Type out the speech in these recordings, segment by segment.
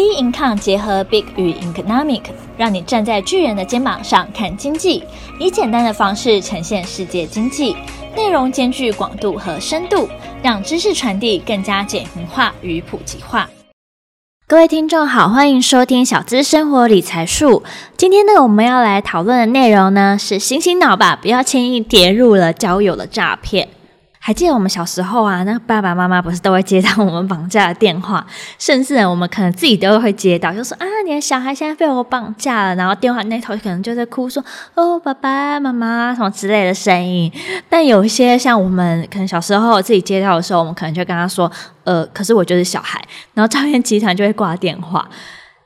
B Income 结合 Big 与 Economic，让你站在巨人的肩膀上看经济，以简单的方式呈现世界经济，内容兼具广度和深度，让知识传递更加简明化与普及化。各位听众好，欢迎收听小资生活理财术。今天呢，我们要来讨论的内容呢是醒醒脑吧，不要轻易跌入了交友的诈骗。还记得我们小时候啊，那爸爸妈妈不是都会接到我们绑架的电话，甚至我们可能自己都会接到，就说啊，你的小孩现在被我绑架了，然后电话那头可能就在哭说，哦，爸爸妈妈什么之类的声音。但有一些像我们可能小时候自己接到的时候，我们可能就跟他说，呃，可是我就是小孩，然后诈骗集团就会挂电话。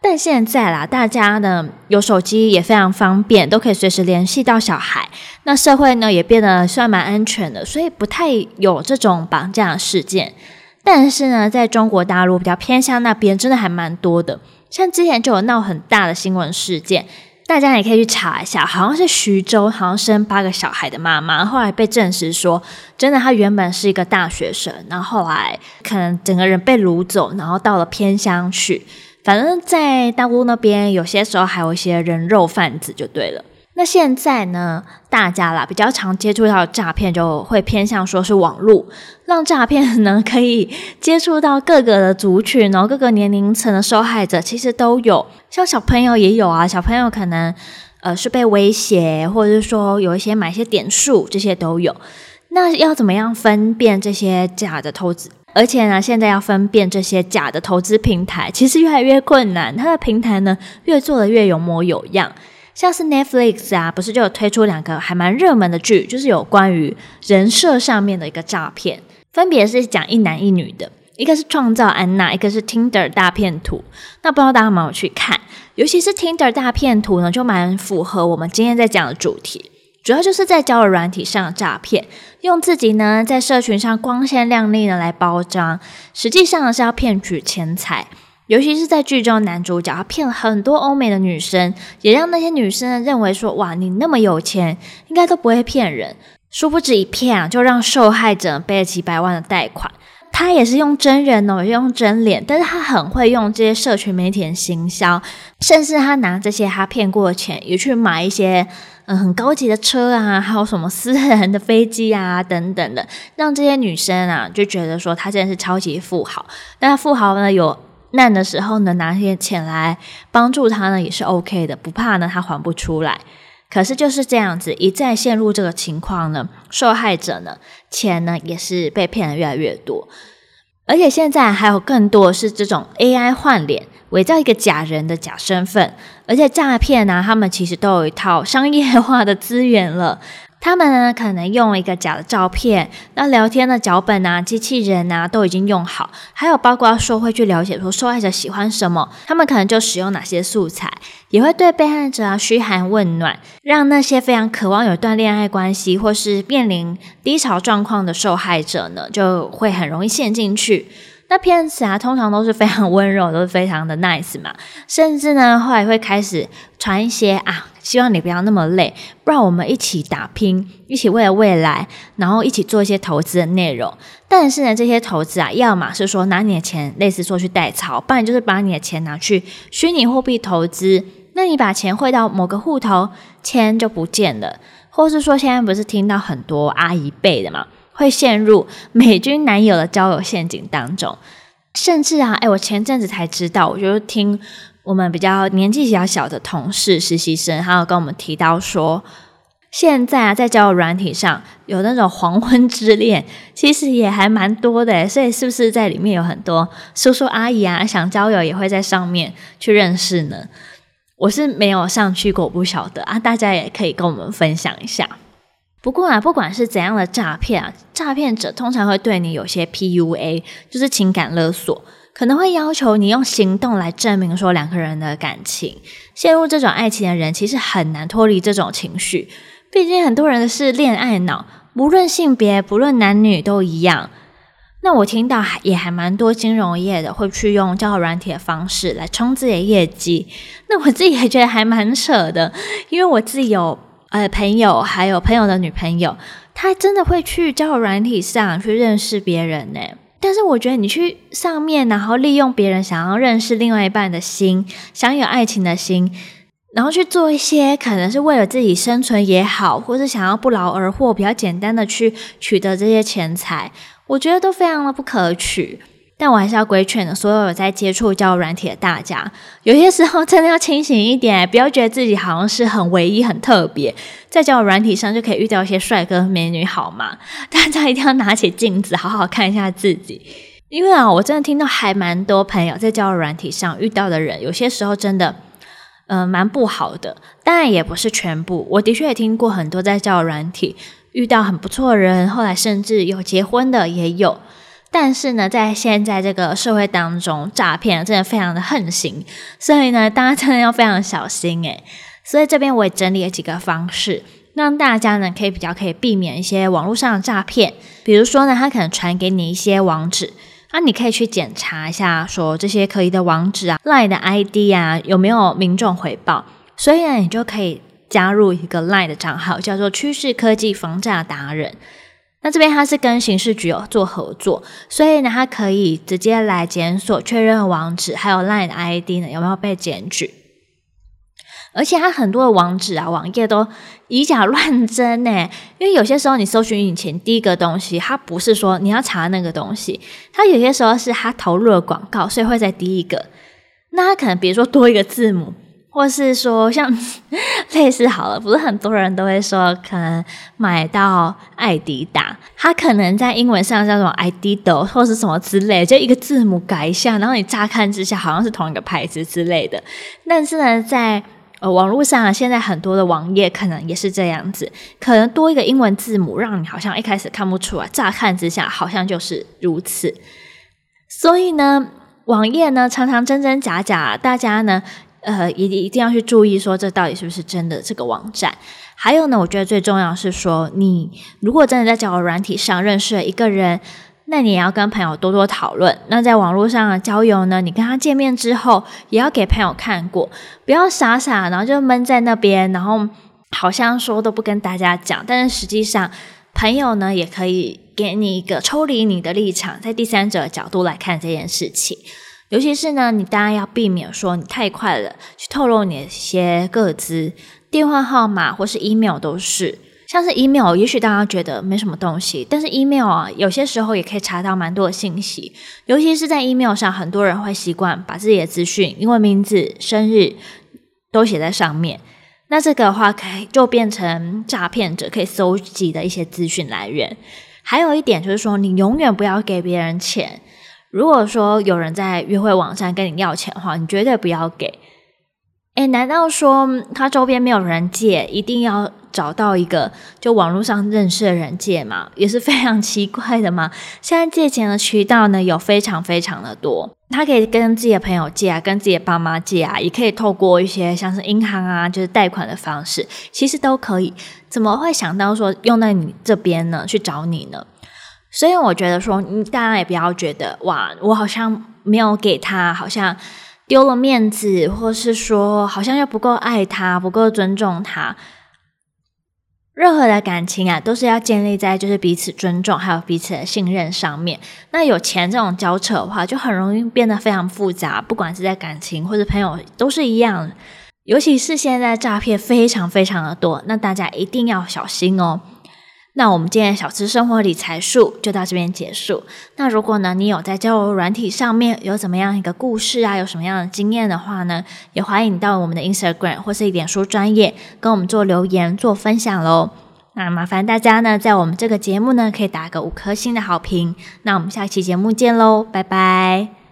但现在啦，大家呢有手机也非常方便，都可以随时联系到小孩。那社会呢也变得算蛮安全的，所以不太有这种绑架的事件。但是呢，在中国大陆比较偏乡那边，真的还蛮多的。像之前就有闹很大的新闻事件，大家也可以去查一下，好像是徐州，好像生八个小孩的妈妈，后来被证实说，真的她原本是一个大学生，然后后来可能整个人被掳走，然后到了偏乡去。反正，在大陆那边，有些时候还有一些人肉贩子就对了。那现在呢，大家啦比较常接触到诈骗，就会偏向说是网络，让诈骗呢可以接触到各个的族群，然后各个年龄层的受害者其实都有，像小朋友也有啊，小朋友可能呃是被威胁，或者是说有一些买些点数，这些都有。那要怎么样分辨这些假的投资？而且呢，现在要分辨这些假的投资平台，其实越来越困难。它的平台呢，越做的越有模有样。像是 Netflix 啊，不是就有推出两个还蛮热门的剧，就是有关于人设上面的一个诈骗，分别是讲一男一女的，一个是创造安娜，一个是 Tinder 大片图。那不知道大家有没有去看？尤其是 Tinder 大片图呢，就蛮符合我们今天在讲的主题。主要就是在交友软体上诈骗，用自己呢在社群上光鲜亮丽的来包装，实际上是要骗取钱财。尤其是在剧中，男主角他骗了很多欧美的女生，也让那些女生认为说：哇，你那么有钱，应该都不会骗人。殊不知一骗啊，就让受害者背了几百万的贷款。他也是用真人哦，也用真脸，但是他很会用这些社群媒体的行销，甚至他拿这些他骗过的钱，也去买一些。嗯，很高级的车啊，还有什么私人的飞机啊，等等的，让这些女生啊就觉得说他真的是超级富豪。那富豪呢，有难的时候呢，拿些钱来帮助他呢，也是 OK 的，不怕呢他还不出来。可是就是这样子，一再陷入这个情况呢，受害者呢，钱呢也是被骗的越来越多。而且现在还有更多是这种 AI 换脸。伪造一个假人的假身份，而且诈骗呢，他们其实都有一套商业化的资源了。他们呢，可能用一个假的照片，那聊天的脚本啊、机器人啊，都已经用好，还有包括说会去了解说受害者喜欢什么，他们可能就使用哪些素材，也会对被害者啊嘘寒问暖，让那些非常渴望有段恋爱关系或是面临低潮状况的受害者呢，就会很容易陷进去。那骗子啊，通常都是非常温柔，都是非常的 nice 嘛，甚至呢，后来会开始传一些啊，希望你不要那么累，不然我们一起打拼，一起为了未来，然后一起做一些投资的内容。但是呢，这些投资啊，要么是说拿你的钱，类似说去代操，不然就是把你的钱拿去虚拟货币投资。那你把钱汇到某个户头，钱就不见了，或是说现在不是听到很多阿姨辈的嘛？会陷入美军男友的交友陷阱当中，甚至啊，哎，我前阵子才知道，我就听我们比较年纪比较小的同事实习生，还有跟我们提到说，现在啊，在交友软体上有那种黄昏之恋，其实也还蛮多的，所以是不是在里面有很多叔叔阿姨啊，想交友也会在上面去认识呢？我是没有上去过，不晓得啊，大家也可以跟我们分享一下。不过啊，不管是怎样的诈骗啊，诈骗者通常会对你有些 PUA，就是情感勒索，可能会要求你用行动来证明说两个人的感情。陷入这种爱情的人，其实很难脱离这种情绪，毕竟很多人是恋爱脑，不论性别，不论男女都一样。那我听到还也还蛮多金融业的会去用交友软体的方式来冲自己的业绩，那我自己也觉得还蛮扯的，因为我自己有。呃，朋友还有朋友的女朋友，她真的会去交友软体上去认识别人呢。但是我觉得你去上面，然后利用别人想要认识另外一半的心，想有爱情的心，然后去做一些可能是为了自己生存也好，或是想要不劳而获、比较简单的去取得这些钱财，我觉得都非常的不可取。但我还是要规劝的，所有有在接触交友软体的大家，有些时候真的要清醒一点，不要觉得自己好像是很唯一、很特别，在交友软体上就可以遇到一些帅哥美女，好吗？大家一定要拿起镜子，好好看一下自己。因为啊，我真的听到还蛮多朋友在交友软体上遇到的人，有些时候真的，嗯、呃，蛮不好的。当然也不是全部，我的确也听过很多在交友软体遇到很不错的人，后来甚至有结婚的也有。但是呢，在现在这个社会当中，诈骗真的非常的横行，所以呢，大家真的要非常小心诶。所以这边我也整理了几个方式，让大家呢可以比较可以避免一些网络上的诈骗。比如说呢，他可能传给你一些网址，那你可以去检查一下，说这些可疑的网址啊、LINE 的 ID 啊有没有民众回报。所以呢，你就可以加入一个 LINE 的账号，叫做“趋势科技防诈达人”。那这边它是跟刑事局有做合作，所以呢，它可以直接来检索确认网址，还有 LINE ID 呢有没有被检举。而且它很多的网址啊、网页都以假乱真呢，因为有些时候你搜寻引擎第一个东西，它不是说你要查那个东西，它有些时候是它投入了广告，所以会在第一个。那它可能比如说多一个字母。或是说像 类似好了，不是很多人都会说，可能买到爱迪达，它可能在英文上叫什么 Adidas 或是什么之类，就一个字母改一下，然后你乍看之下好像是同一个牌子之类的。但是呢，在呃网络上，现在很多的网页可能也是这样子，可能多一个英文字母，让你好像一开始看不出来，乍看之下好像就是如此。所以呢，网页呢常常真真假假，大家呢。呃，一一定要去注意，说这到底是不是真的这个网站。还有呢，我觉得最重要是说，你如果真的在交友软体上认识了一个人，那你也要跟朋友多多讨论。那在网络上的交友呢，你跟他见面之后，也要给朋友看过，不要傻傻，然后就闷在那边，然后好像说都不跟大家讲。但是实际上，朋友呢也可以给你一个抽离你的立场，在第三者的角度来看这件事情。尤其是呢，你当然要避免说你太快了去透露你的一些个资、电话号码或是 email 都是。像是 email，也许大家觉得没什么东西，但是 email 啊，有些时候也可以查到蛮多的信息。尤其是在 email 上，很多人会习惯把自己的资讯，因为名字、生日都写在上面。那这个的话，可以就变成诈骗者可以搜集的一些资讯来源。还有一点就是说，你永远不要给别人钱。如果说有人在约会网站跟你要钱的话，你绝对不要给。诶，难道说他周边没有人借，一定要找到一个就网络上认识的人借吗？也是非常奇怪的嘛。现在借钱的渠道呢，有非常非常的多，他可以跟自己的朋友借啊，跟自己的爸妈借啊，也可以透过一些像是银行啊，就是贷款的方式，其实都可以。怎么会想到说用在你这边呢？去找你呢？所以我觉得说，你大家也不要觉得哇，我好像没有给他，好像丢了面子，或是说好像又不够爱他，不够尊重他。任何的感情啊，都是要建立在就是彼此尊重，还有彼此的信任上面。那有钱这种交扯的话，就很容易变得非常复杂，不管是在感情或者朋友都是一样。尤其是现在诈骗非常非常的多，那大家一定要小心哦。那我们今天的小资生活理财术就到这边结束。那如果呢，你有在交友软体上面有怎么样一个故事啊，有什么样的经验的话呢，也欢迎到我们的 Instagram 或是脸书专业跟我们做留言做分享喽。那麻烦大家呢，在我们这个节目呢，可以打个五颗星的好评。那我们下期节目见喽，拜拜。